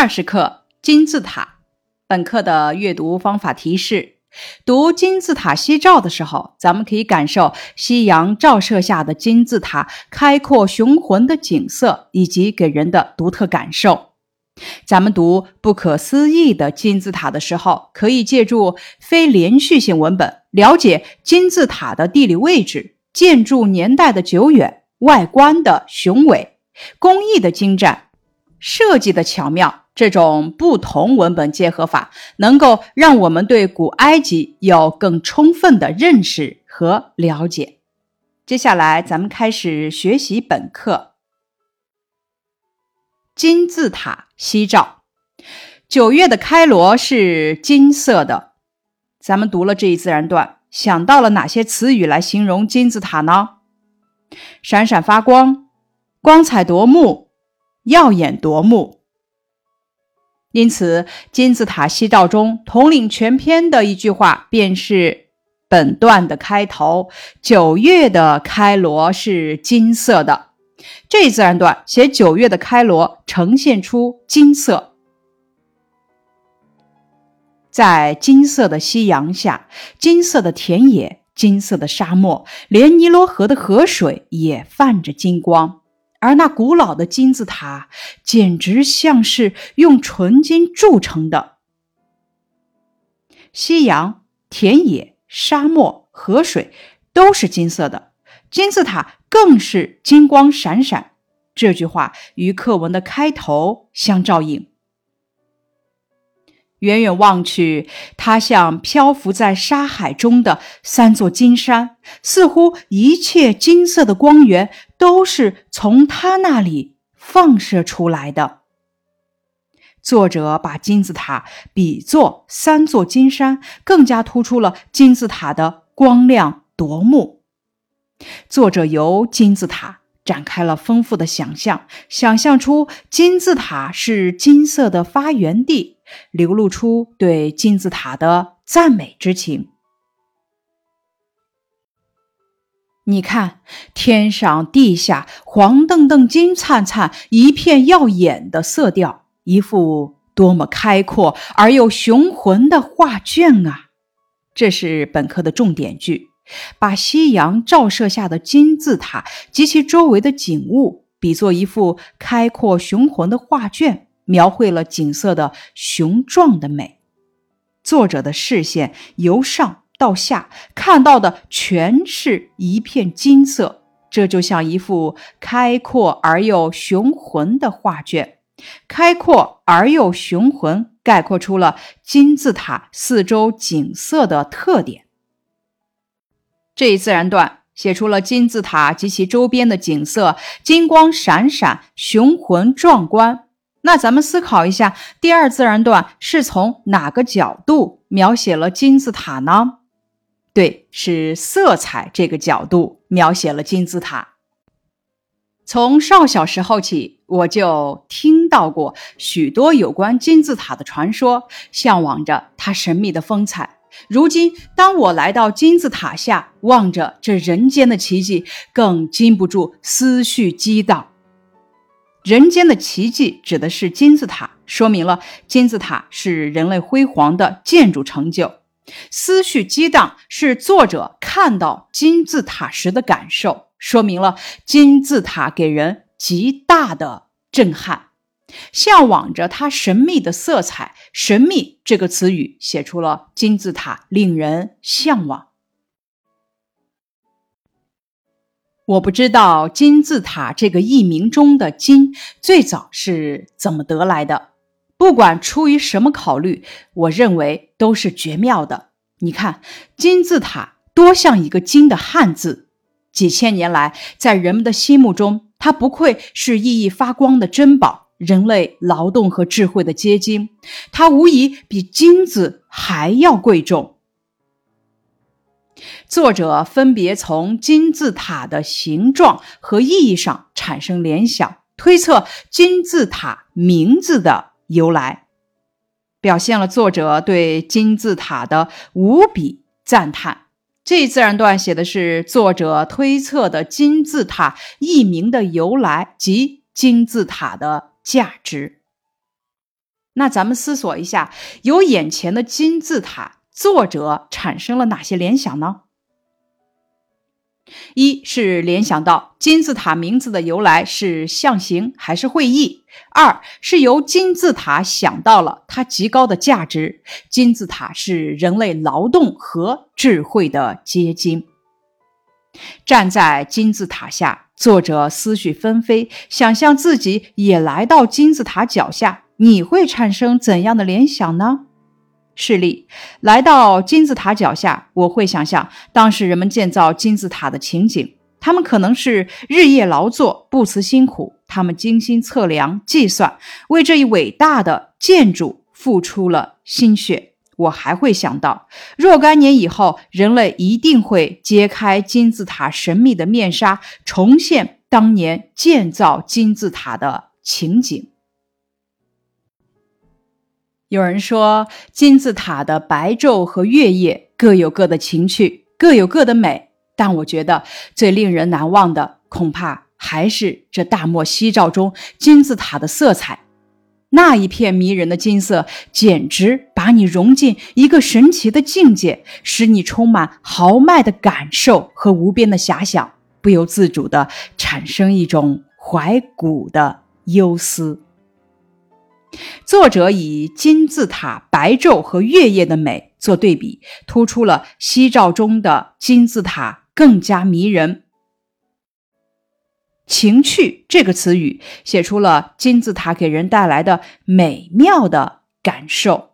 二十课金字塔。本课的阅读方法提示：读金字塔夕照的时候，咱们可以感受夕阳照射下的金字塔开阔雄浑的景色，以及给人的独特感受。咱们读不可思议的金字塔的时候，可以借助非连续性文本，了解金字塔的地理位置、建筑年代的久远、外观的雄伟、工艺的精湛。设计的巧妙，这种不同文本结合法，能够让我们对古埃及有更充分的认识和了解。接下来，咱们开始学习本课。金字塔西照，九月的开罗是金色的。咱们读了这一自然段，想到了哪些词语来形容金字塔呢？闪闪发光，光彩夺目。耀眼夺目，因此金字塔西照中统领全篇的一句话便是本段的开头：“九月的开罗是金色的。”这一自然段写九月的开罗呈现出金色，在金色的夕阳下，金色的田野，金色的沙漠，连尼罗河的河水也泛着金光。而那古老的金字塔，简直像是用纯金铸成的。夕阳、田野、沙漠、河水都是金色的，金字塔更是金光闪闪。这句话与课文的开头相照应。远远望去，它像漂浮在沙海中的三座金山，似乎一切金色的光源都是从它那里放射出来的。作者把金字塔比作三座金山，更加突出了金字塔的光亮夺目。作者由金字塔展开了丰富的想象，想象出金字塔是金色的发源地。流露出对金字塔的赞美之情。你看，天上地下黄澄澄、金灿灿，一片耀眼的色调，一幅多么开阔而又雄浑的画卷啊！这是本课的重点句，把夕阳照射下的金字塔及其周围的景物比作一幅开阔雄浑的画卷。描绘了景色的雄壮的美。作者的视线由上到下看到的全是一片金色，这就像一幅开阔而又雄浑的画卷。开阔而又雄浑，概括出了金字塔四周景色的特点。这一自然段写出了金字塔及其周边的景色，金光闪闪，雄浑壮观。那咱们思考一下，第二自然段是从哪个角度描写了金字塔呢？对，是色彩这个角度描写了金字塔。从少小时候起，我就听到过许多有关金字塔的传说，向往着它神秘的风采。如今，当我来到金字塔下，望着这人间的奇迹，更禁不住思绪激荡。人间的奇迹指的是金字塔，说明了金字塔是人类辉煌的建筑成就。思绪激荡是作者看到金字塔时的感受，说明了金字塔给人极大的震撼。向往着它神秘的色彩，神秘这个词语写出了金字塔令人向往。我不知道金字塔这个译名中的“金”最早是怎么得来的。不管出于什么考虑，我认为都是绝妙的。你看，金字塔多像一个“金”的汉字，几千年来，在人们的心目中，它不愧是熠熠发光的珍宝，人类劳动和智慧的结晶。它无疑比金子还要贵重。作者分别从金字塔的形状和意义上产生联想，推测金字塔名字的由来，表现了作者对金字塔的无比赞叹。这一自然段写的是作者推测的金字塔译名的由来及金字塔的价值。那咱们思索一下，由眼前的金字塔，作者产生了哪些联想呢？一是联想到金字塔名字的由来是象形还是会意；二是由金字塔想到了它极高的价值，金字塔是人类劳动和智慧的结晶。站在金字塔下，作者思绪纷飞，想象自己也来到金字塔脚下，你会产生怎样的联想呢？示例：来到金字塔脚下，我会想象当时人们建造金字塔的情景。他们可能是日夜劳作，不辞辛苦。他们精心测量、计算，为这一伟大的建筑付出了心血。我还会想到，若干年以后，人类一定会揭开金字塔神秘的面纱，重现当年建造金字塔的情景。有人说，金字塔的白昼和月夜各有各的情趣，各有各的美。但我觉得最令人难忘的，恐怕还是这大漠夕照中金字塔的色彩。那一片迷人的金色，简直把你融进一个神奇的境界，使你充满豪迈的感受和无边的遐想，不由自主地产生一种怀古的忧思。作者以金字塔白昼和月夜的美做对比，突出了夕照中的金字塔更加迷人。情趣这个词语写出了金字塔给人带来的美妙的感受。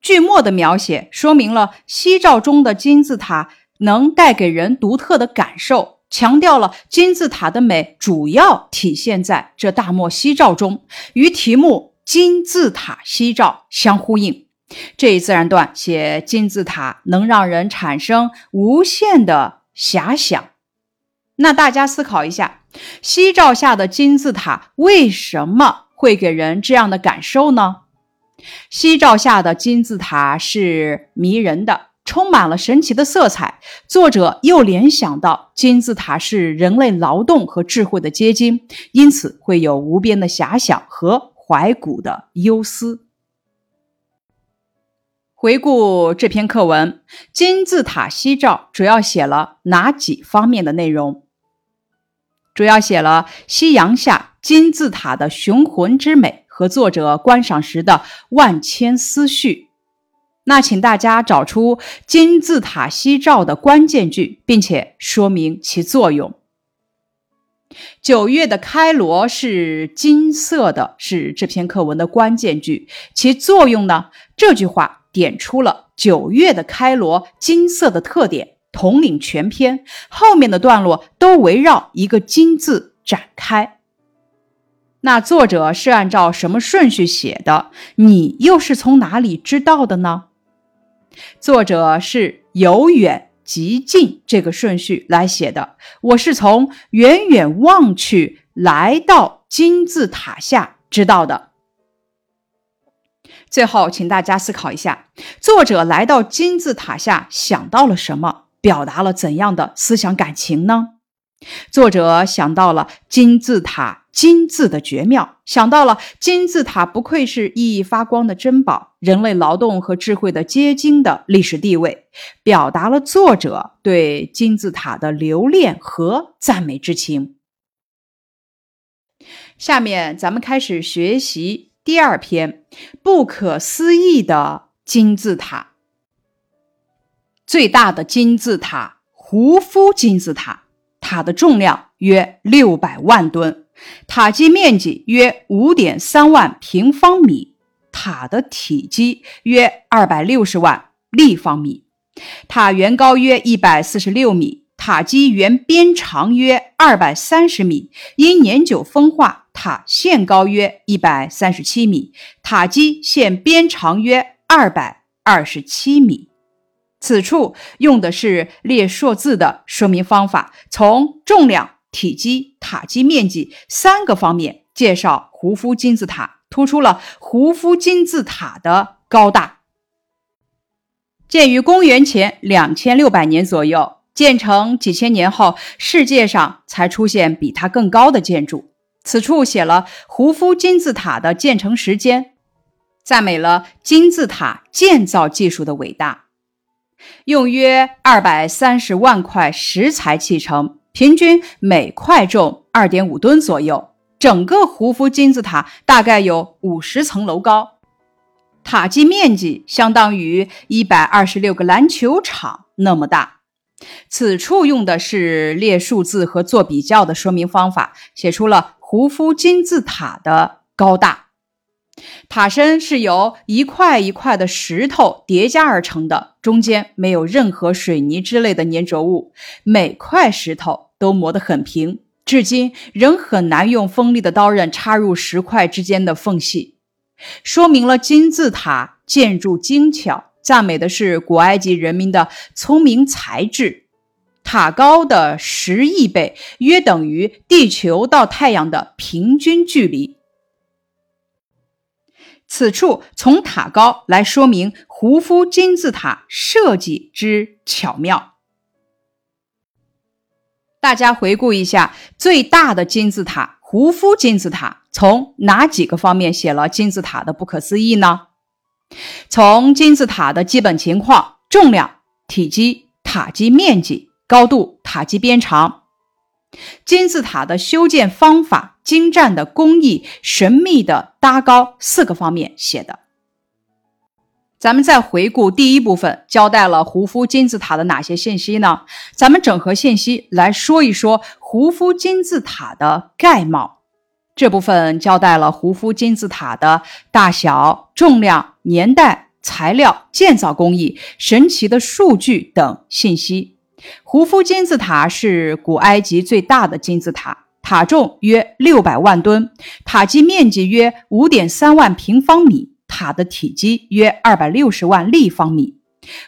句末的描写说明了夕照中的金字塔能带给人独特的感受。强调了金字塔的美，主要体现在这大漠夕照中，与题目“金字塔夕照”相呼应。这一自然段写金字塔能让人产生无限的遐想。那大家思考一下，夕照下的金字塔为什么会给人这样的感受呢？夕照下的金字塔是迷人的。充满了神奇的色彩。作者又联想到金字塔是人类劳动和智慧的结晶，因此会有无边的遐想和怀古的忧思。回顾这篇课文，《金字塔夕照》主要写了哪几方面的内容？主要写了夕阳下金字塔的雄浑之美和作者观赏时的万千思绪。那请大家找出金字塔夕照的关键句，并且说明其作用。九月的开罗是金色的，是这篇课文的关键句。其作用呢？这句话点出了九月的开罗金色的特点，统领全篇。后面的段落都围绕一个“金”字展开。那作者是按照什么顺序写的？你又是从哪里知道的呢？作者是由远及近这个顺序来写的。我是从远远望去来到金字塔下知道的。最后，请大家思考一下：作者来到金字塔下想到了什么？表达了怎样的思想感情呢？作者想到了金字塔。金字的绝妙，想到了金字塔不愧是熠熠发光的珍宝，人类劳动和智慧的结晶的历史地位，表达了作者对金字塔的留恋和赞美之情。下面咱们开始学习第二篇，不可思议的金字塔。最大的金字塔——胡夫金字塔，塔的重量约六百万吨。塔基面积约五点三万平方米，塔的体积约二百六十万立方米，塔原高约一百四十六米，塔基原边长约二百三十米。因年久风化，塔现高约一百三十七米，塔基现边长约二百二十七米。此处用的是列数字的说明方法，从重量。体积、塔基面积三个方面介绍胡夫金字塔，突出了胡夫金字塔的高大。建于公元前两千六百年左右，建成几千年后，世界上才出现比它更高的建筑。此处写了胡夫金字塔的建成时间，赞美了金字塔建造技术的伟大。用约二百三十万块石材砌成，平均每块重二点五吨左右。整个胡夫金字塔大概有五十层楼高，塔基面积相当于一百二十六个篮球场那么大。此处用的是列数字和做比较的说明方法，写出了胡夫金字塔的高大。塔身是由一块一块的石头叠加而成的，中间没有任何水泥之类的粘着物，每块石头都磨得很平。至今仍很难用锋利的刀刃插入石块之间的缝隙，说明了金字塔建筑精巧，赞美的是古埃及人民的聪明才智。塔高的十亿倍，约等于地球到太阳的平均距离。此处从塔高来说明胡夫金字塔设计之巧妙。大家回顾一下，最大的金字塔——胡夫金字塔，从哪几个方面写了金字塔的不可思议呢？从金字塔的基本情况、重量、体积、塔基面积、高度、塔基边长、金字塔的修建方法、精湛的工艺、神秘的搭高四个方面写的。咱们再回顾第一部分，交代了胡夫金字塔的哪些信息呢？咱们整合信息来说一说胡夫金字塔的概貌。这部分交代了胡夫金字塔的大小、重量、年代、材料、建造工艺、神奇的数据等信息。胡夫金字塔是古埃及最大的金字塔，塔重约六百万吨，塔基面积约五点三万平方米。塔的体积约二百六十万立方米。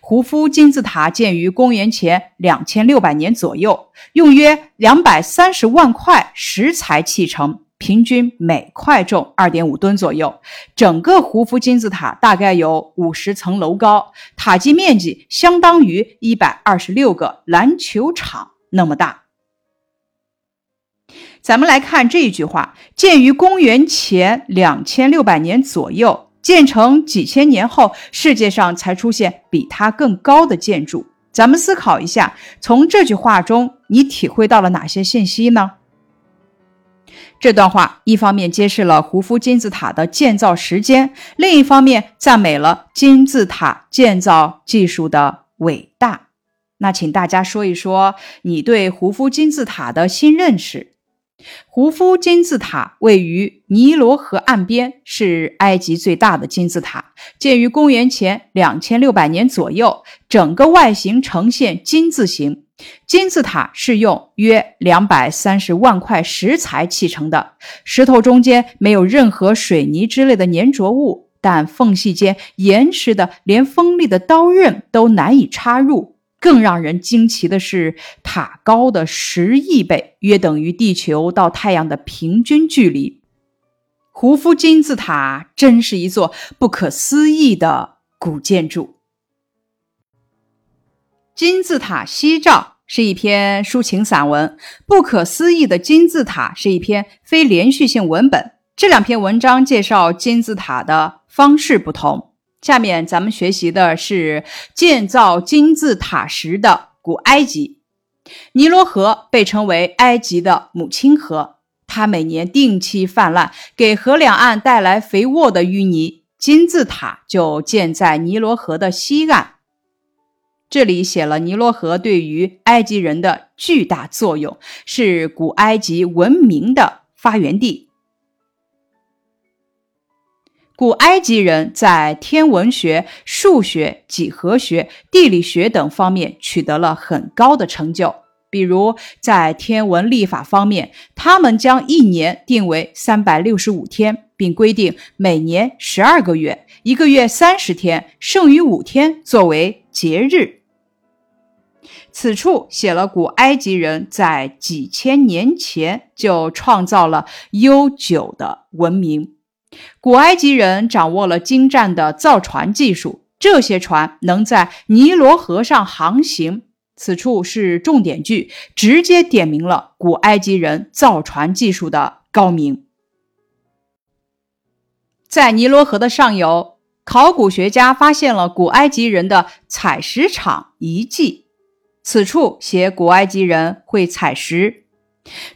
胡夫金字塔建于公元前两千六百年左右，用约两百三十万块石材砌成，平均每块重二点五吨左右。整个胡夫金字塔大概有五十层楼高，塔基面积相当于一百二十六个篮球场那么大。咱们来看这一句话：建于公元前两千六百年左右。建成几千年后，世界上才出现比它更高的建筑。咱们思考一下，从这句话中你体会到了哪些信息呢？这段话一方面揭示了胡夫金字塔的建造时间，另一方面赞美了金字塔建造技术的伟大。那请大家说一说你对胡夫金字塔的新认识。胡夫金字塔位于尼罗河岸边，是埃及最大的金字塔，建于公元前两千六百年左右。整个外形呈现金字形，金字塔是用约两百三十万块石材砌成的，石头中间没有任何水泥之类的粘着物，但缝隙间严实的，连锋利的刀刃都难以插入。更让人惊奇的是，塔高的十亿倍，约等于地球到太阳的平均距离。胡夫金字塔真是一座不可思议的古建筑。《金字塔夕照》是一篇抒情散文，《不可思议的金字塔》是一篇非连续性文本。这两篇文章介绍金字塔的方式不同。下面咱们学习的是建造金字塔时的古埃及。尼罗河被称为埃及的母亲河，它每年定期泛滥，给河两岸带来肥沃的淤泥。金字塔就建在尼罗河的西岸。这里写了尼罗河对于埃及人的巨大作用，是古埃及文明的发源地。古埃及人在天文学、数学、几何学、地理学等方面取得了很高的成就。比如，在天文历法方面，他们将一年定为三百六十五天，并规定每年十二个月，一个月三十天，剩余五天作为节日。此处写了古埃及人在几千年前就创造了悠久的文明。古埃及人掌握了精湛的造船技术，这些船能在尼罗河上航行。此处是重点句，直接点明了古埃及人造船技术的高明。在尼罗河的上游，考古学家发现了古埃及人的采石场遗迹，此处写古埃及人会采石。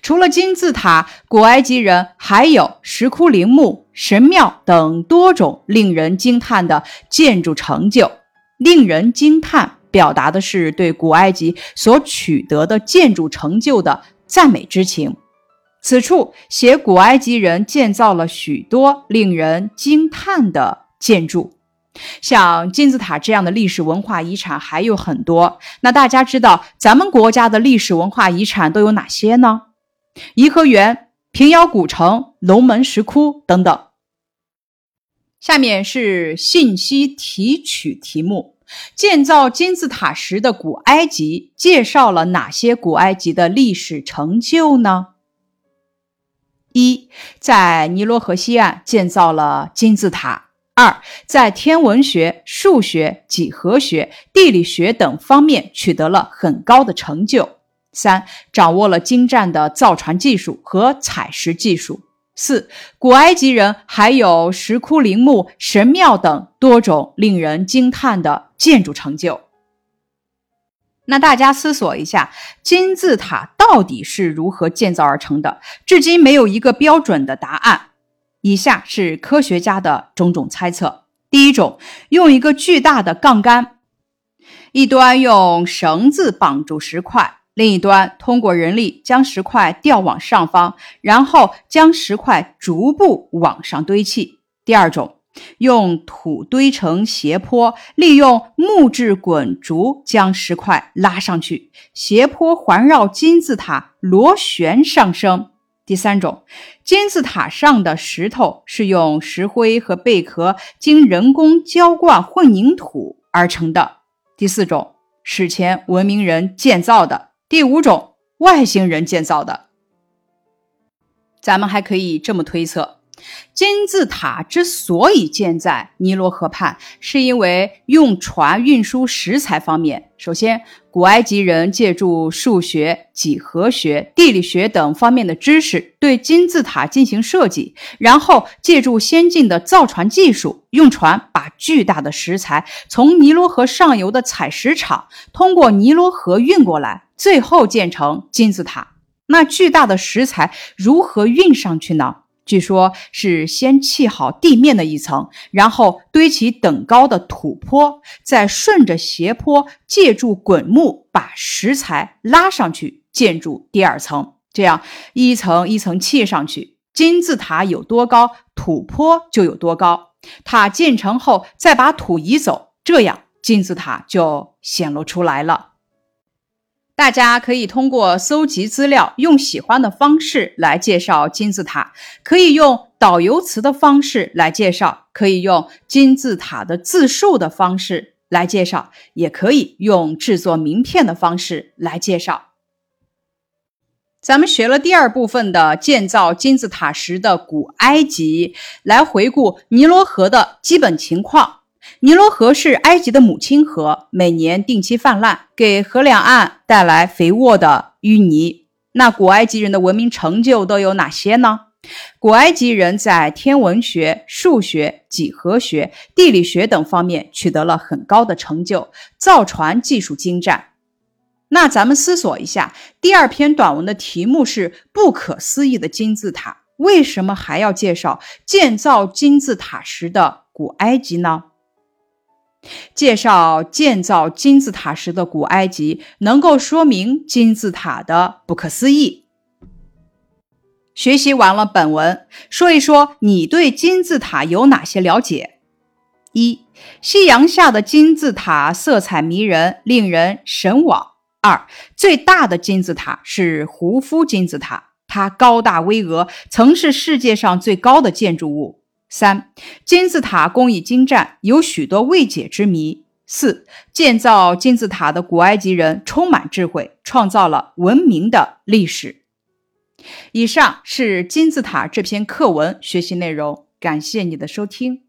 除了金字塔，古埃及人还有石窟陵墓、神庙等多种令人惊叹的建筑成就。令人惊叹，表达的是对古埃及所取得的建筑成就的赞美之情。此处写古埃及人建造了许多令人惊叹的建筑，像金字塔这样的历史文化遗产还有很多。那大家知道咱们国家的历史文化遗产都有哪些呢？颐和园、平遥古城、龙门石窟等等。下面是信息提取题目：建造金字塔时的古埃及介绍了哪些古埃及的历史成就呢？一，在尼罗河西岸建造了金字塔；二，在天文学、数学、几何学、地理学等方面取得了很高的成就。三，掌握了精湛的造船技术和采石技术。四，古埃及人还有石窟陵墓、神庙等多种令人惊叹的建筑成就。那大家思索一下，金字塔到底是如何建造而成的？至今没有一个标准的答案。以下是科学家的种种猜测：第一种，用一个巨大的杠杆，一端用绳子绑住石块。另一端通过人力将石块吊往上方，然后将石块逐步往上堆砌。第二种，用土堆成斜坡，利用木质滚竹将石块拉上去，斜坡环绕金字塔螺旋上升。第三种，金字塔上的石头是用石灰和贝壳经人工浇灌混凝土而成的。第四种，史前文明人建造的。第五种，外星人建造的。咱们还可以这么推测：金字塔之所以建在尼罗河畔，是因为用船运输石材方面，首先，古埃及人借助数学、几何学、地理学等方面的知识，对金字塔进行设计；然后，借助先进的造船技术，用船把巨大的石材从尼罗河上游的采石场通过尼罗河运过来。最后建成金字塔，那巨大的石材如何运上去呢？据说是先砌好地面的一层，然后堆起等高的土坡，再顺着斜坡，借助滚木把石材拉上去，建筑第二层。这样一层一层砌上去，金字塔有多高，土坡就有多高。塔建成后，再把土移走，这样金字塔就显露出来了。大家可以通过搜集资料，用喜欢的方式来介绍金字塔。可以用导游词的方式来介绍，可以用金字塔的自述的方式来介绍，也可以用制作名片的方式来介绍。咱们学了第二部分的建造金字塔时的古埃及，来回顾尼罗河的基本情况。尼罗河是埃及的母亲河，每年定期泛滥，给河两岸带来肥沃的淤泥。那古埃及人的文明成就都有哪些呢？古埃及人在天文学、数学、几何学、地理学等方面取得了很高的成就，造船技术精湛。那咱们思索一下，第二篇短文的题目是“不可思议的金字塔”，为什么还要介绍建造金字塔时的古埃及呢？介绍建造金字塔时的古埃及，能够说明金字塔的不可思议。学习完了本文，说一说你对金字塔有哪些了解？一、夕阳下的金字塔色彩迷人，令人神往。二、最大的金字塔是胡夫金字塔，它高大巍峨，曾是世界上最高的建筑物。三金字塔工艺精湛，有许多未解之谜。四建造金字塔的古埃及人充满智慧，创造了文明的历史。以上是金字塔这篇课文学习内容，感谢你的收听。